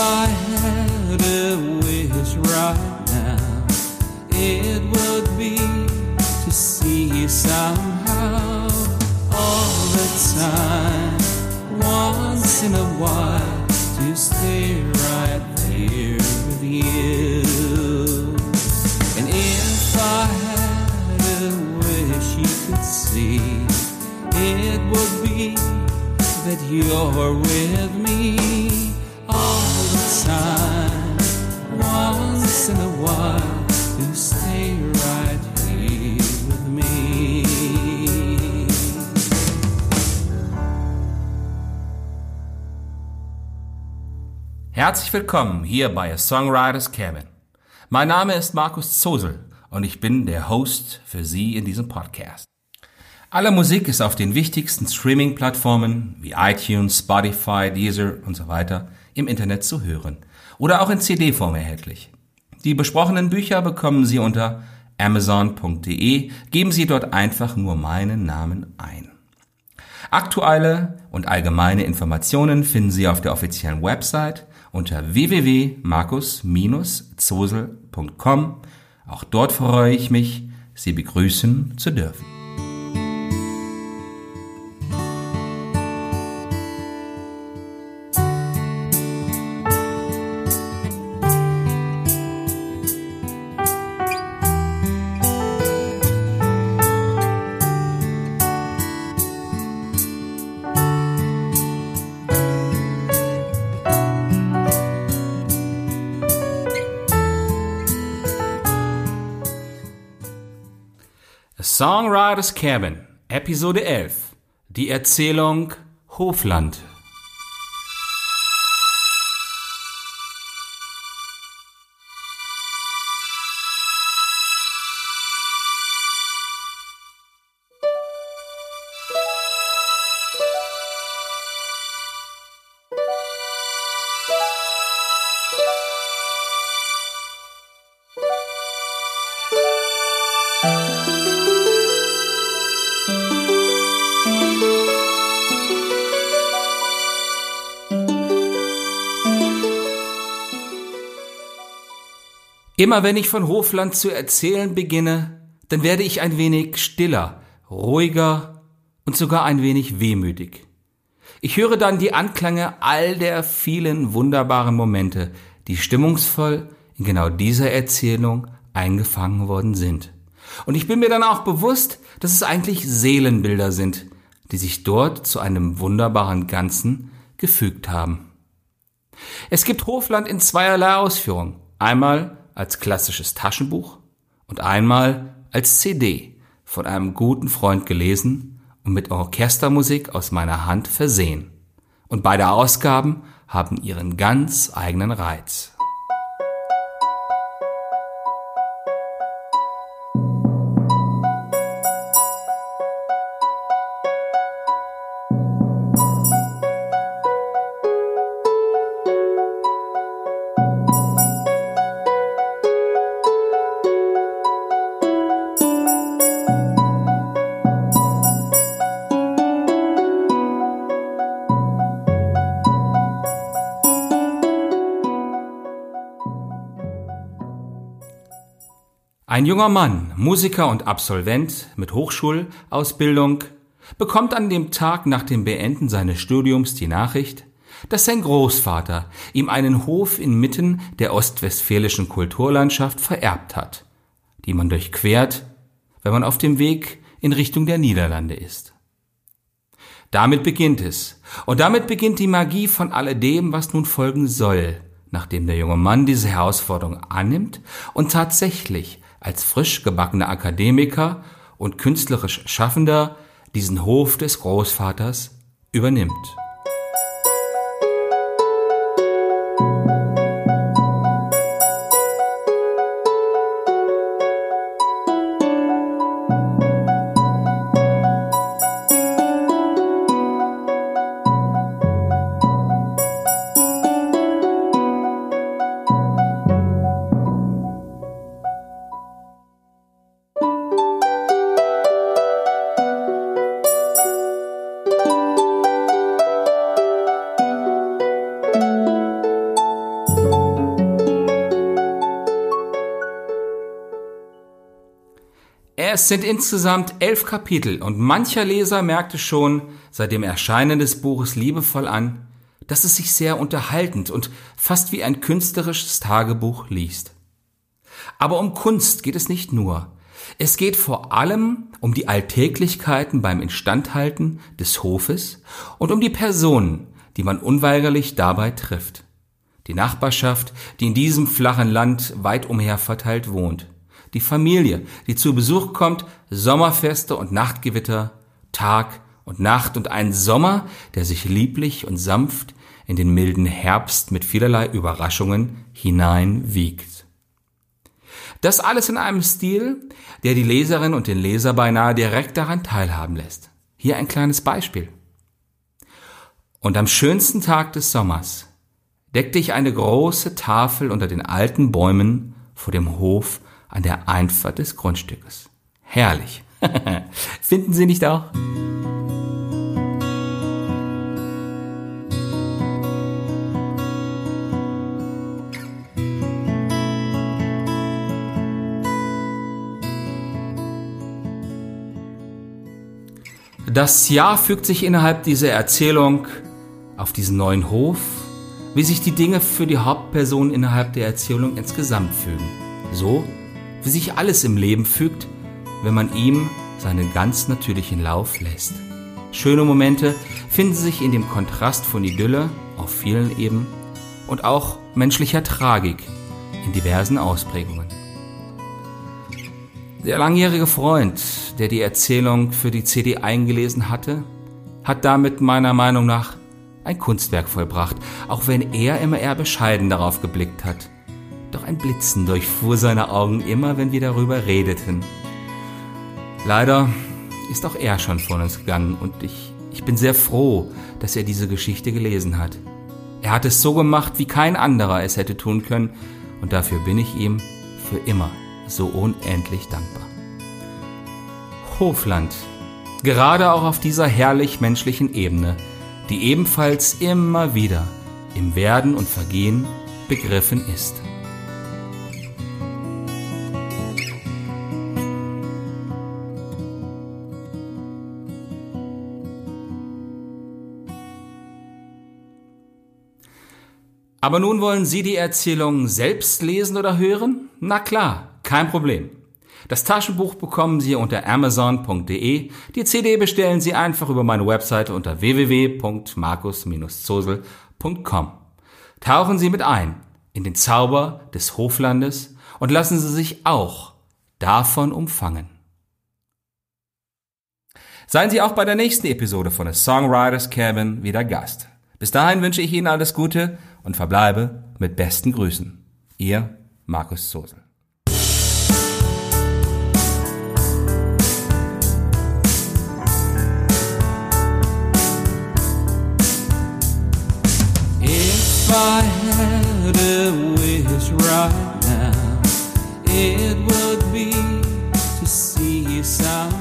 I had a wish right now, it would be to see you somehow all the time, once in a while, to stay right there with you. And if I had a wish you could see, it would be that you're with me Herzlich willkommen hier bei A Songwriter's Cabin. Mein Name ist Markus Zosel und ich bin der Host für Sie in diesem Podcast. Alle Musik ist auf den wichtigsten Streaming-Plattformen wie iTunes, Spotify, Deezer und so weiter im Internet zu hören oder auch in CD-Form erhältlich. Die besprochenen Bücher bekommen Sie unter amazon.de, geben Sie dort einfach nur meinen Namen ein. Aktuelle und allgemeine Informationen finden Sie auf der offiziellen Website unter www.markus-zosel.com. Auch dort freue ich mich, Sie begrüßen zu dürfen. Songwriter's Cabin, Episode 11. Die Erzählung Hofland. Immer wenn ich von Hofland zu erzählen beginne, dann werde ich ein wenig stiller, ruhiger und sogar ein wenig wehmütig. Ich höre dann die Anklänge all der vielen wunderbaren Momente, die stimmungsvoll in genau dieser Erzählung eingefangen worden sind. Und ich bin mir dann auch bewusst, dass es eigentlich Seelenbilder sind, die sich dort zu einem wunderbaren Ganzen gefügt haben. Es gibt Hofland in zweierlei Ausführung. Einmal als klassisches Taschenbuch und einmal als CD von einem guten Freund gelesen und mit Orchestermusik aus meiner Hand versehen. Und beide Ausgaben haben ihren ganz eigenen Reiz. Ein junger Mann, Musiker und Absolvent mit Hochschulausbildung, bekommt an dem Tag nach dem Beenden seines Studiums die Nachricht, dass sein Großvater ihm einen Hof inmitten der ostwestfälischen Kulturlandschaft vererbt hat, die man durchquert, wenn man auf dem Weg in Richtung der Niederlande ist. Damit beginnt es, und damit beginnt die Magie von alledem, was nun folgen soll, nachdem der junge Mann diese Herausforderung annimmt und tatsächlich als frisch gebackener Akademiker und künstlerisch Schaffender diesen Hof des Großvaters übernimmt. Es sind insgesamt elf Kapitel und mancher Leser merkte schon seit dem Erscheinen des Buches liebevoll an, dass es sich sehr unterhaltend und fast wie ein künstlerisches Tagebuch liest. Aber um Kunst geht es nicht nur. Es geht vor allem um die Alltäglichkeiten beim Instandhalten des Hofes und um die Personen, die man unweigerlich dabei trifft. Die Nachbarschaft, die in diesem flachen Land weit umher verteilt wohnt die Familie, die zu Besuch kommt, Sommerfeste und Nachtgewitter, Tag und Nacht und ein Sommer, der sich lieblich und sanft in den milden Herbst mit vielerlei Überraschungen hineinwiegt. Das alles in einem Stil, der die Leserin und den Leser beinahe direkt daran teilhaben lässt. Hier ein kleines Beispiel. Und am schönsten Tag des Sommers deckte ich eine große Tafel unter den alten Bäumen vor dem Hof an der Einfahrt des Grundstückes. Herrlich. Finden Sie nicht auch? Das Jahr fügt sich innerhalb dieser Erzählung auf diesen neuen Hof, wie sich die Dinge für die Hauptperson innerhalb der Erzählung insgesamt fügen. So wie sich alles im Leben fügt, wenn man ihm seinen ganz natürlichen Lauf lässt. Schöne Momente finden sich in dem Kontrast von Idylle auf vielen Ebenen und auch menschlicher Tragik in diversen Ausprägungen. Der langjährige Freund, der die Erzählung für die CD eingelesen hatte, hat damit meiner Meinung nach ein Kunstwerk vollbracht, auch wenn er immer eher bescheiden darauf geblickt hat. Doch ein Blitzen durchfuhr seine Augen immer, wenn wir darüber redeten. Leider ist auch er schon von uns gegangen und ich, ich bin sehr froh, dass er diese Geschichte gelesen hat. Er hat es so gemacht, wie kein anderer es hätte tun können und dafür bin ich ihm für immer so unendlich dankbar. Hofland, gerade auch auf dieser herrlich menschlichen Ebene, die ebenfalls immer wieder im Werden und Vergehen begriffen ist. Aber nun wollen Sie die Erzählung selbst lesen oder hören? Na klar, kein Problem. Das Taschenbuch bekommen Sie unter amazon.de. Die CD bestellen Sie einfach über meine Webseite unter www.markus-zosel.com. Tauchen Sie mit ein in den Zauber des Hoflandes und lassen Sie sich auch davon umfangen. Seien Sie auch bei der nächsten Episode von A Songwriters Cabin wieder Gast. Bis dahin wünsche ich Ihnen alles Gute und verbleibe mit besten Grüßen. Ihr Markus Zosel. If I had a wish right now, it would be to see you sound.